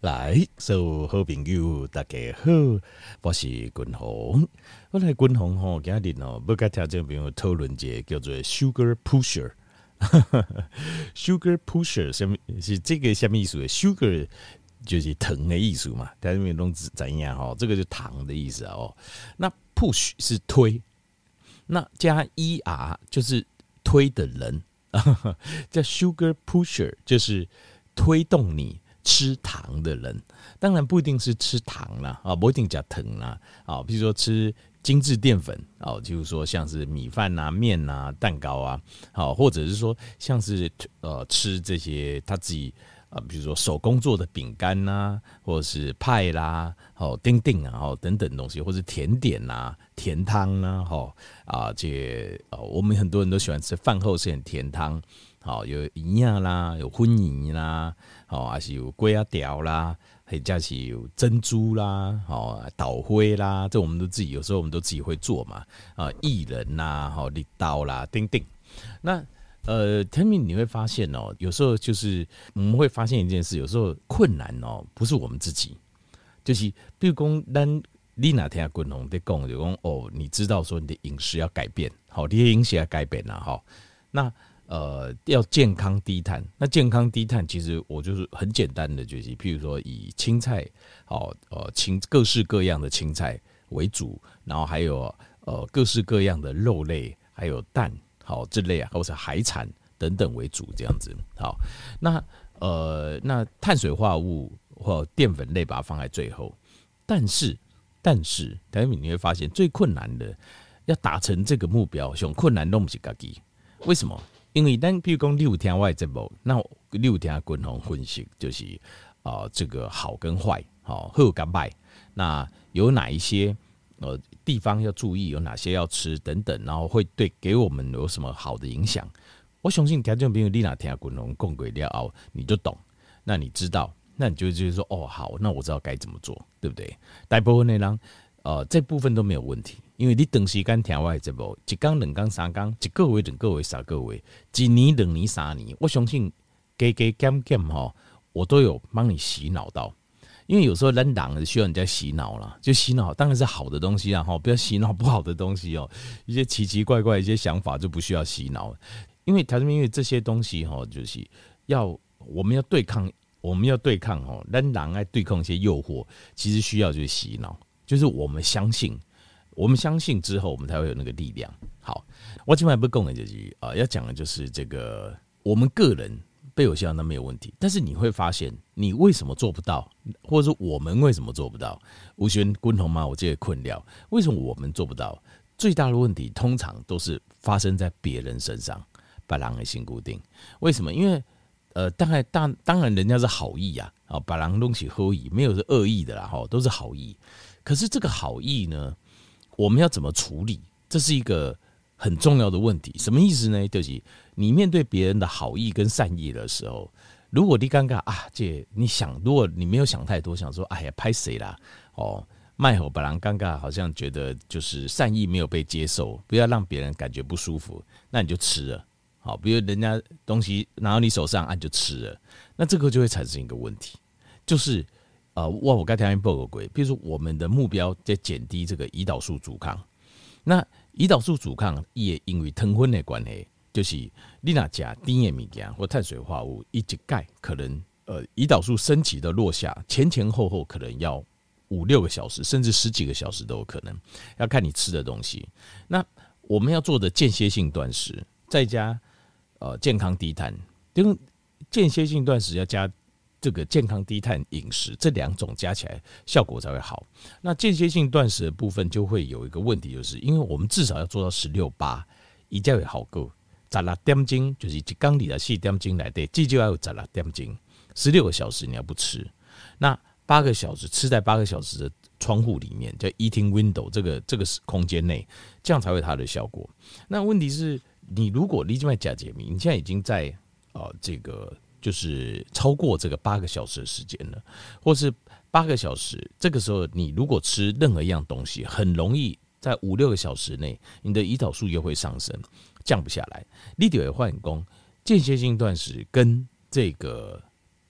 来，所有好朋友大家好，我是君宏。我来君宏吼，今日哦，要跟听众朋友讨论一个叫做 Sugar Pusher。Sugar Pusher 什么是这个什么意思？Sugar 就是糖的意思嘛，大家都知怎样哈？这个就是糖的意思哦。那 Push 是推，那加 er 就是推的人，叫 Sugar Pusher 就是推动你。吃糖的人，当然不一定是吃糖啦，啊，不一定加糖啦，啊，比如说吃精致淀粉，啊，就是说像是米饭呐、面呐、蛋糕啊，好，或者是说像是呃吃这些他自己啊，比如说手工做的饼干呐，或者是派啦，哦，丁丁啊，哦等等东西，或者甜点呐、甜汤呐，哈啊，这呃，我们很多人都喜欢吃饭后是很甜汤。好，有营养啦，有荤营啦，好，还是有龟啊条啦，还加是有珍珠啦，好，岛灰啦，这我们都自己有时候我们都自己会做嘛，啊，薏仁呐，好，立刀啦，丁丁。那呃，天明你会发现哦，有时候就是我们会发现一件事，有时候困难哦，不是我们自己，就是比如讲，咱你哪天滚红的讲就讲哦，你知道说你的饮食要改变，好，你的饮食要改变了哈，那。呃，要健康低碳。那健康低碳，其实我就是很简单的，就是譬如说以青菜，好，呃，青各式各样的青菜为主，然后还有呃各式各样的肉类，还有蛋，好这类啊，或者海产等等为主，这样子。好，那呃，那碳水化合物或淀粉类把它放在最后。但是，但是，等于你会发现最困难的，要达成这个目标，很困难，弄不起自己。为什么？因为咱比如讲六天外节目，那六天共同分析就是啊、呃，这个好跟坏，好好跟坏，那有哪一些呃地方要注意，有哪些要吃等等，然后会对给我们有什么好的影响？我相信听众朋友你哪天共同共轨了后，你就懂，那你知道，那你就就是说哦好，那我知道该怎么做，对不对？大部分的人呃这部分都没有问题。因为你长时间听我的节目，一刚、两刚、三刚，一个月、两个月、三个月，一年、两年、三年，我相信加加减减哈，我都有帮你洗脑到。因为有时候人党需要人家洗脑了，就洗脑当然是好的东西啊，哈，不要洗脑不好的东西哦。一些奇奇怪怪一些想法就不需要洗脑，因为他是因为这些东西哈，就是要我们要对抗，我们要对抗哦，人党爱对抗一些诱惑，其实需要就是洗脑，就是我们相信。我们相信之后，我们才会有那个力量。好，我今晚不讲的就是啊，要讲的就是这个，我们个人被有效那没有问题，但是你会发现，你为什么做不到，或者说我们为什么做不到？吴轩、共同吗？我这些困扰，为什么我们做不到？最大的问题通常都是发生在别人身上，把狼给心固定。为什么？因为呃，大概当当然人家是好意呀，啊，把狼东西喝意，没有是恶意的啦，哈，都是好意。可是这个好意呢？我们要怎么处理？这是一个很重要的问题。什么意思呢？就是你面对别人的好意跟善意的时候，如果你尴尬啊，姐你想，如果你没有想太多，想说哎呀，拍谁啦？哦，卖吼本来尴尬，好像觉得就是善意没有被接受，不要让别人感觉不舒服，那你就吃了。好，比如人家东西拿到你手上，啊，就吃了，那这个就会产生一个问题，就是。啊，我我刚才报个鬼，比如说我们的目标在减低这个胰岛素阻抗，那胰岛素阻抗也因为糖分的关系，就是你那加低盐米加或碳水化合物一直钙，可能呃胰岛素升起的落下前前后后可能要五六个小时，甚至十几个小时都有可能，要看你吃的东西。那我们要做的间歇性断食，再加呃健康低碳，因为间歇性断食要加。这个健康低碳饮食，这两种加起来效果才会好。那间歇性断食的部分就会有一个问题，就是因为我们至少要做到十六八，一定要好够。十六点钟就是一缸里的四点钟来的，至少要有十六点钟，十六个小时你要不吃，那八个小时吃在八个小时的窗户里面，叫 eating window 这个这个空间内，这样才会它的效果。那问题是你如果你静脉假解谜，你现在已经在呃这个。就是超过这个八个小时的时间了，或是八个小时，这个时候你如果吃任何一样东西，很容易在五六个小时内，你的胰岛素又会上升，降不下来。你得会换工间歇性断食跟这个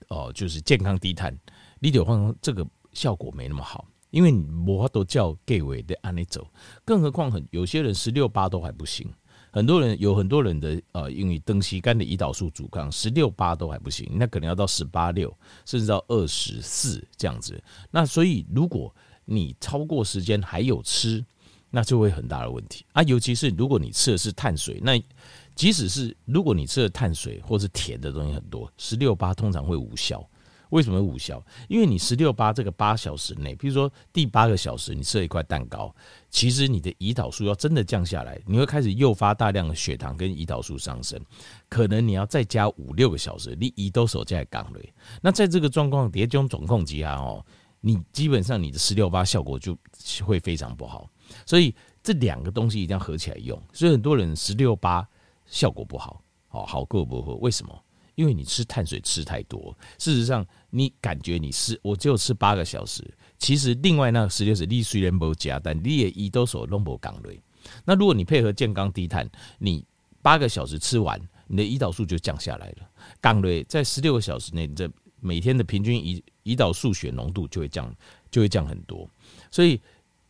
哦，就是健康低碳你就放这个效果没那么好，因为你无法都叫 gay 位的按你走，更何况很有些人十六八都还不行，很多人有很多人的呃，因为登西肝的胰岛素阻抗，十六八都还不行，那可能要到十八六，甚至到二十四这样子。那所以如果你超过时间还有吃，那就会很大的问题啊，尤其是如果你吃的是碳水，那即使是如果你吃的碳水或是甜的东西很多，十六八通常会无效。为什么无效？因为你十六八这个八小时内，比如说第八个小时你吃了一块蛋糕，其实你的胰岛素要真的降下来，你会开始诱发大量的血糖跟胰岛素上升，可能你要再加五六个小时，你胰岛素在降了。那在这个状况，叠中总控机啊哦，你基本上你的十六八效果就会非常不好。所以这两个东西一定要合起来用。所以很多人十六八效果不好，好好过不过？为什么？因为你吃碳水吃太多。事实上，你感觉你是我只有吃八个小时，其实另外那个十六时你虽然没加，但你也胰岛素都没降落。那如果你配合健康低碳，你八个小时吃完，你的胰岛素就降下来了。降落在十六个小时内，你这每天的平均胰胰岛素血浓度就会降，就会降很多。所以。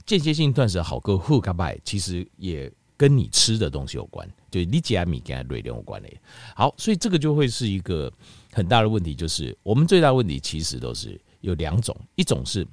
间歇性断食好过喝卡拜，其实也跟你吃的东西有关，就你加米跟瑞典有关的。好，所以这个就会是一个很大的问题，就是我们最大问题其实都是有两种，一种是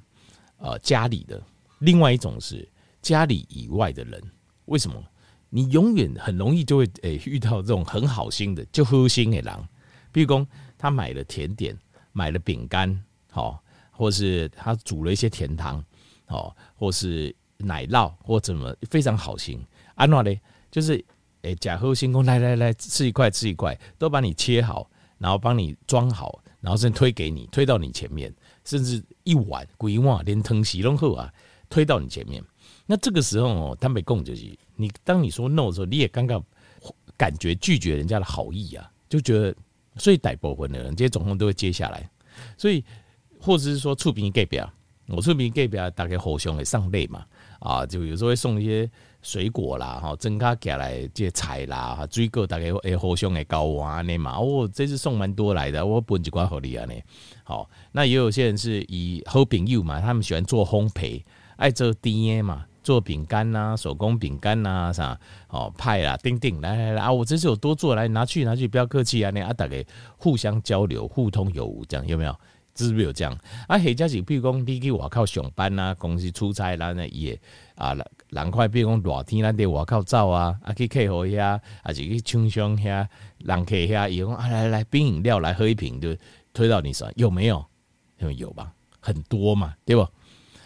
呃家里的，另外一种是家里以外的人。为什么？你永远很容易就会诶遇到这种很好心的就好心的狼，比如说他买了甜点，买了饼干，好，或是他煮了一些甜汤。哦，或是奶酪，或怎么非常好心，安怎呢？就是诶，假后星空，来来来，吃一块，吃一块，都把你切好，然后帮你装好，然后再推给你，推到你前面，甚至一碗、一碗连汤洗弄后啊，推到你前面。那这个时候哦，他没供就是你，当你说 no 的时候，你也刚刚感觉拒绝人家的好意啊，就觉得，所以大部分的人这些总统都会接下来，所以或者是说触屏盖表。我出名给别人大概互相会上类嘛，啊，就有时候会送一些水果啦，哈，增加起来这些菜啦，哈，水果大概会互相的交换安尼嘛。哦，这次送蛮多来的，我分一块好利啊呢。好，那也有些人是以好朋友嘛，他们喜欢做烘焙，爱做甜嘛，做饼干呐，手工饼干呐，啥，哦，派啦，叮叮，来来来啊，我这次有多做来拿去拿去，不要客气啊，那啊，大概互相交流，互通有无，这样有没有？是不是有这样啊？或者是比如讲，你去外口上班啊，公司出差啦，那也啊，人快比如讲热天咱得外口走啊，啊去客户遐，还是去厂商遐，人客遐，伊讲啊来来冰饮料来喝一瓶，就推到你手上，有没有？有有吧？很多嘛，对不？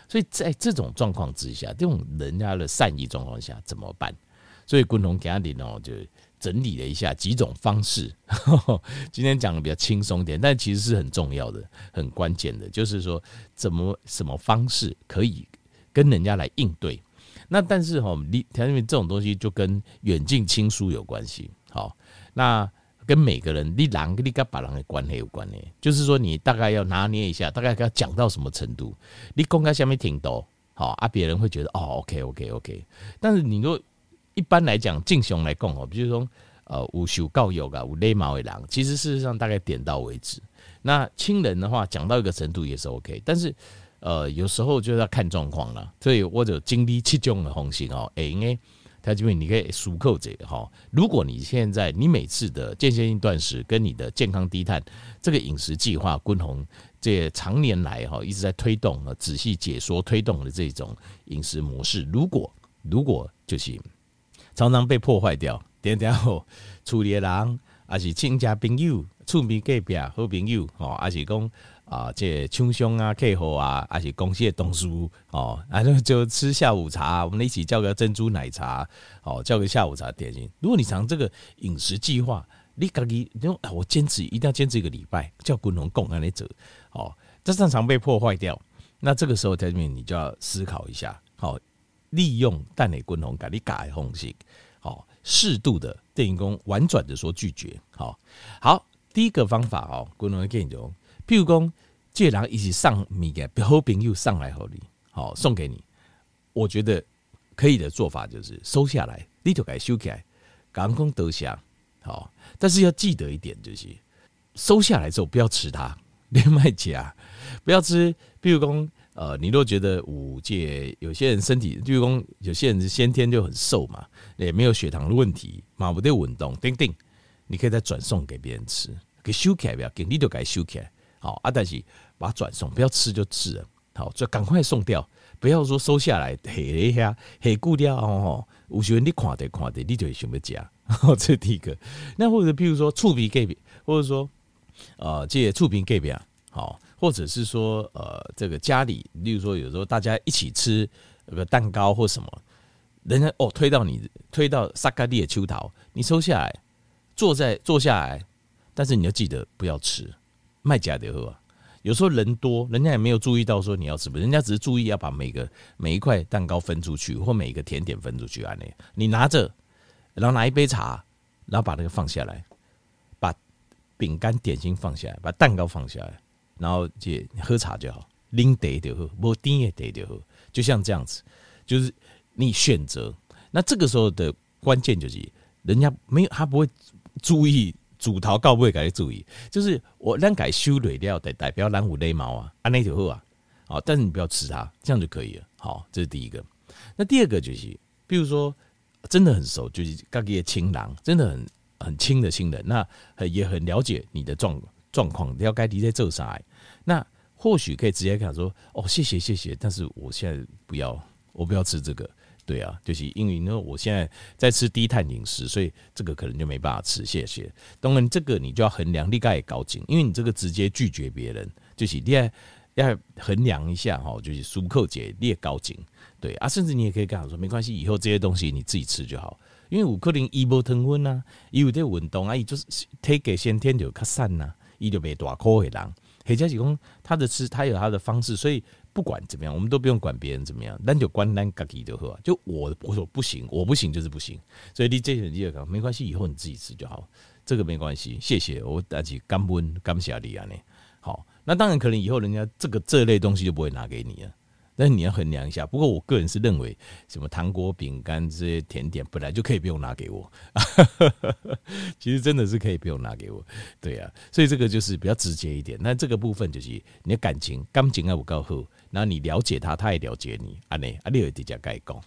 所以在这种状况之下，这种人家的善意状况下怎么办？所以共同家庭哦，就。整理了一下几种方式，今天讲的比较轻松点，但其实是很重要的、很关键的，就是说怎么什么方式可以跟人家来应对。那但是哈，你因为这种东西就跟远近亲疏有关系。好，那跟每个人你人跟你跟把人的关系有关系，就是说你大概要拿捏一下，大概要讲到什么程度，你公开下面挺多好啊，别人会觉得哦，OK OK OK，但是你若一般来讲，敬雄来讲哦，比如说，呃，有受教育啊，有礼貌的人，其实事实上大概点到为止。那亲人的话，讲到一个程度也是 OK，但是呃，有时候就要看状况了。所以我就经历七种的红心哦，哎，因为他这边你可以数扣这个哈。如果你现在你每次的间歇性断食跟你的健康低碳这个饮食计划，均衡这常年来哈一直在推动啊，仔细解说推动的这种饮食模式，如果如果就是。常常被破坏掉，点点后处理的人，还是亲家朋友、厝边隔壁好朋友，哦，还是讲啊，这厂商啊、客户啊，还是公司的同事，哦，然后就吃下午茶，我们一起叫个珍珠奶茶，哦，叫个下午茶点心。如果你常这个饮食计划，你自己你我坚持一定要坚持一个礼拜，叫共同共安来走，哦，这常常被破坏掉。那这个时候在这边你就要思考一下，好。利用蛋奶滚红，给你改红色，好，适度的电影工婉转的说拒绝，好好，第一个方法哦，滚红给你用，譬如讲，借人一起上米给好朋友上来好你，好送给你，我觉得可以的做法就是收下来，你就该收起来，刚刚得下，好，但是要记得一点就是，收下来之后不要吃它，连麦夹，不要吃。譬如说，呃，你若觉得五戒，有些人身体，譬如说有些人是先天就很瘦嘛，也没有血糖的问题，马不得稳动，叮叮，你可以再转送给别人吃，给收起来不要紧，你就给收起来。好啊，但是把它转送，不要吃就吃了。好，就赶快送掉，不要说收下来，黑一下，黑固掉哦。有时候你看的看的，你就会想要吃。这是第一个。那或者譬如说醋皮给，或者说呃这些醋皮给别好，或者是说呃这个家里，例如说有时候大家一起吃个蛋糕或什么，人家哦推到你推到萨卡利的秋桃，你收下来，坐在坐下来，但是你要记得不要吃。卖假的喝，有时候人多，人家也没有注意到说你要吃不，人家只是注意要把每个每一块蛋糕分出去，或每一个甜点分出去啊。你你拿着，然后拿一杯茶，然后把那个放下来，把饼干点心放下来，把蛋糕放下来，然后就喝茶就好，拎得就喝，不拎也得就喝，就像这样子，就是你选择。那这个时候的关键就是，人家没有他不会注意。主桃告不会改注意，就是我让改修蕊料的代表蓝虎雷毛啊，安那就好啊，好，但是你不要吃它，这样就可以了。好，这是第一个。那第二个就是，比如说真的很熟，就是刚给亲人，真的很很亲的亲人，那也很了解你的状状况，了解你在做啥，那或许可以直接跟他说，哦，谢谢谢谢，但是我现在不要，我不要吃这个。对啊，就是因为呢，我现在在吃低碳饮食，所以这个可能就没办法吃。谢谢。当然，这个你就要衡量，你该也高精，因为你这个直接拒绝别人，就是你要要衡量一下哈，就是舒克姐你也高精。对啊，甚至你也可以跟他说，没关系，以后这些东西你自己吃就好。因为有可能伊无糖分啊，伊有点运动啊，伊就是体格先天就较瘦呐，伊就袂大颗的人。或者是讲他的吃，他有他的方式，所以。不管怎么样，我们都不用管别人怎么样，那就关单自己就好。就我我说不行，我不行就是不行。所以你这些人你也讲没关系，以后你自己吃就好，这个没关系。谢谢我，但是感恩感谢你啊，你好。那当然可能以后人家这个这类东西就不会拿给你了。但是你要衡量一下，不过我个人是认为，什么糖果、饼干这些甜点本来就可以不用拿给我，其实真的是可以不用拿给我，对啊，所以这个就是比较直接一点。那这个部分就是你的感情，感情要够好，然后你了解他，他也了解你，啊呢，啊你有比较该讲。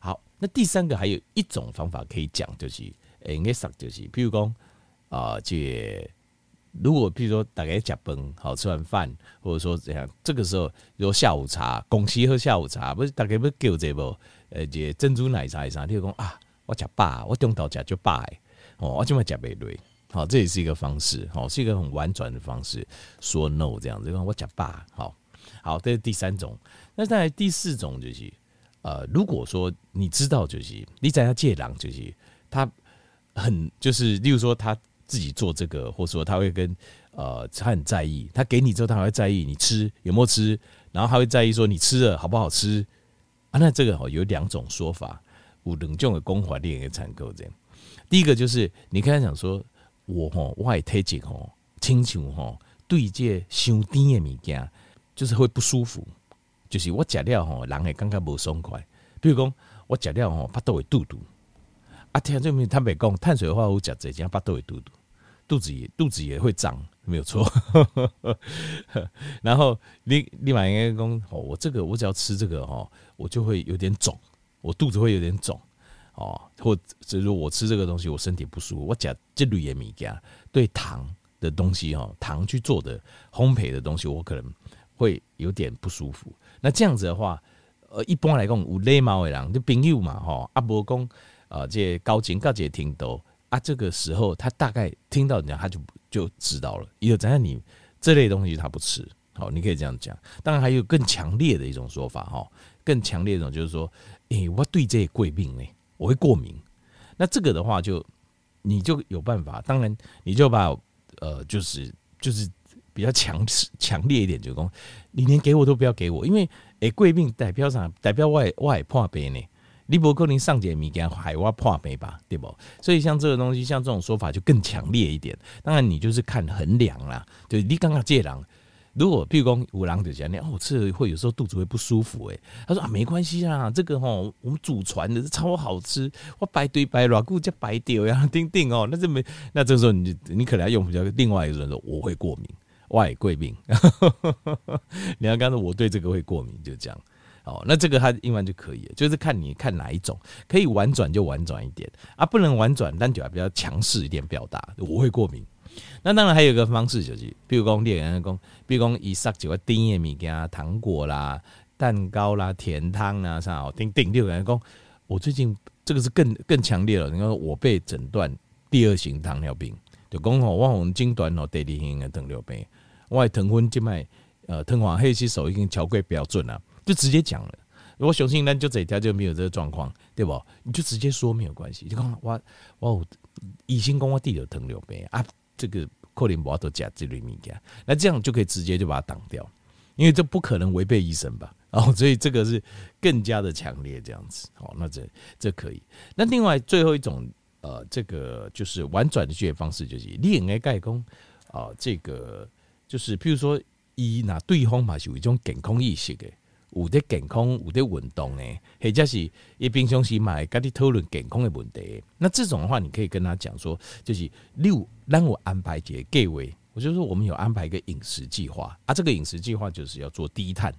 好，那第三个还有一种方法可以讲，就是诶，应该说就是，譬如讲啊，这。如果譬如说大家吃饭，好，吃完饭，或者说怎样，这个时候有下午茶，公司喝下午茶，不是大家不叫这不？呃，这珍珠奶茶啥？你就讲啊，我吃饱，我中途吃就饱，哦，我今晚吃不累，好，这也是一个方式，好，是一个很婉转的方式，说 no 这样子，我吃饱，好，好，这是第三种。那再来第四种就是，呃，如果说你知道就是你在他借狼，就是他很就是，例如说他。自己做这个，或者说他会跟呃，他很在意，他给你之后，他还会在意你吃有没有吃，然后他会在意说你吃了好不好吃啊？那这个哦有两种说法，有两种的讲法，你也可以参考这样。第一个就是你跟他讲说，我吼我也体质吼，亲像吼对这伤甜的物件，就是会不舒服，就是我吃了吼，人会感觉不爽快。比如讲我吃了吼，巴肚会肚肚。啊，听这边他没讲碳水化合物吃这样巴肚会肚肚。肚子也肚子也会胀，没有错。然后另另外应该讲哦，我这个我只要吃这个哦，我就会有点肿，我肚子会有点肿哦。或者说我吃这个东西，我身体不舒服。我讲这类的物件，对糖的东西哦，糖去做的烘焙的东西，我可能会有点不舒服。那这样子的话，呃，一般来讲有礼貌的人，就朋友嘛，哈，阿伯讲呃，这高情高节听到。啊，这个时候他大概听到人家，他就就知道了。有怎样你这类东西他不吃，好，你可以这样讲。当然还有更强烈的一种说法，哈，更强烈一种就是说，诶，我对这些贵病呢，我会过敏。那这个的话，就你就有办法。当然，你就把呃，就是就是比较强强烈一点，就说你连给我都不要给我，因为诶，贵病代表啥？代表外外破病呢？你不可能上节物件海挖破没吧，对不？所以像这个东西，像这种说法就更强烈一点。当然，你就是看衡量啦。就你刚刚借狼，如果譬如讲五郎就讲，你哦吃了会有时候肚子会不舒服，诶，他说啊没关系啊，这个吼我们祖传的超好吃，我白对白软骨叫白丢呀，丁丁哦，那这没那这时候你你可能要用比较另外一个人说我会过敏外贵宾，你要刚才我对这个会过敏，就这样。哦，那这个它英文就可以，就是看你看哪一种，可以婉转就婉转一点啊，不能婉转，但就要比较强势一点表达。我会过敏。那当然还有一个方式就是，比如讲猎人讲，比如讲以上几个甜的物件，糖果啦、蛋糕啦、甜汤啊啥哦，顶顶六个人讲，我最近这个是更更强烈了。你看我被诊断第二型糖尿病，就讲吼，我红精短哦，第二型的糖尿病，我的糖分静脉呃糖化黑吸收已经超过标准了，就直接讲了。如果雄性单就这一条就没有这个状况，对不？你就直接说没有关系，就讲我我医生讲我弟有糖尿病啊。这个克林博都加这类物件，那这样就可以直接就把它挡掉，因为这不可能违背医生吧？哦，所以这个是更加的强烈这样子。好，那这这可以。那另外最后一种呃，这个就是婉转的拒绝方式，就是你应该盖公啊，这个就是譬如说，以拿对方嘛是有一种健康意识的。有在健康，有在运动呢，或者是一平常时买跟你讨论健康的问题。那这种的话，你可以跟他讲说，就是你有让我安排一个计划，我就说我们有安排一个饮食计划啊。这个饮食计划就是要做低碳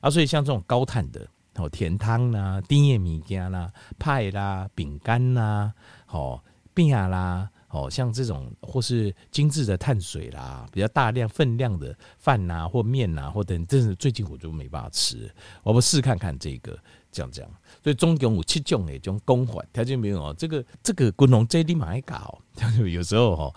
啊，所以像这种高碳的哦，甜汤啦、甜的物件啦、派啦、饼干啦、好饼啦。哦，像这种或是精致的碳水啦，比较大量分量的饭呐，或面呐，或等，真是最近我就没办法吃。我们试看看这个，这样这样。所以总共有七种诶，这种功法条件没有哦。这个这个滚龙这里蛮爱搞，有时候哦，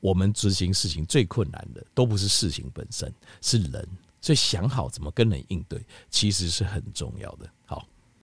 我们执行事情最困难的都不是事情本身，是人。所以想好怎么跟人应对，其实是很重要的。好。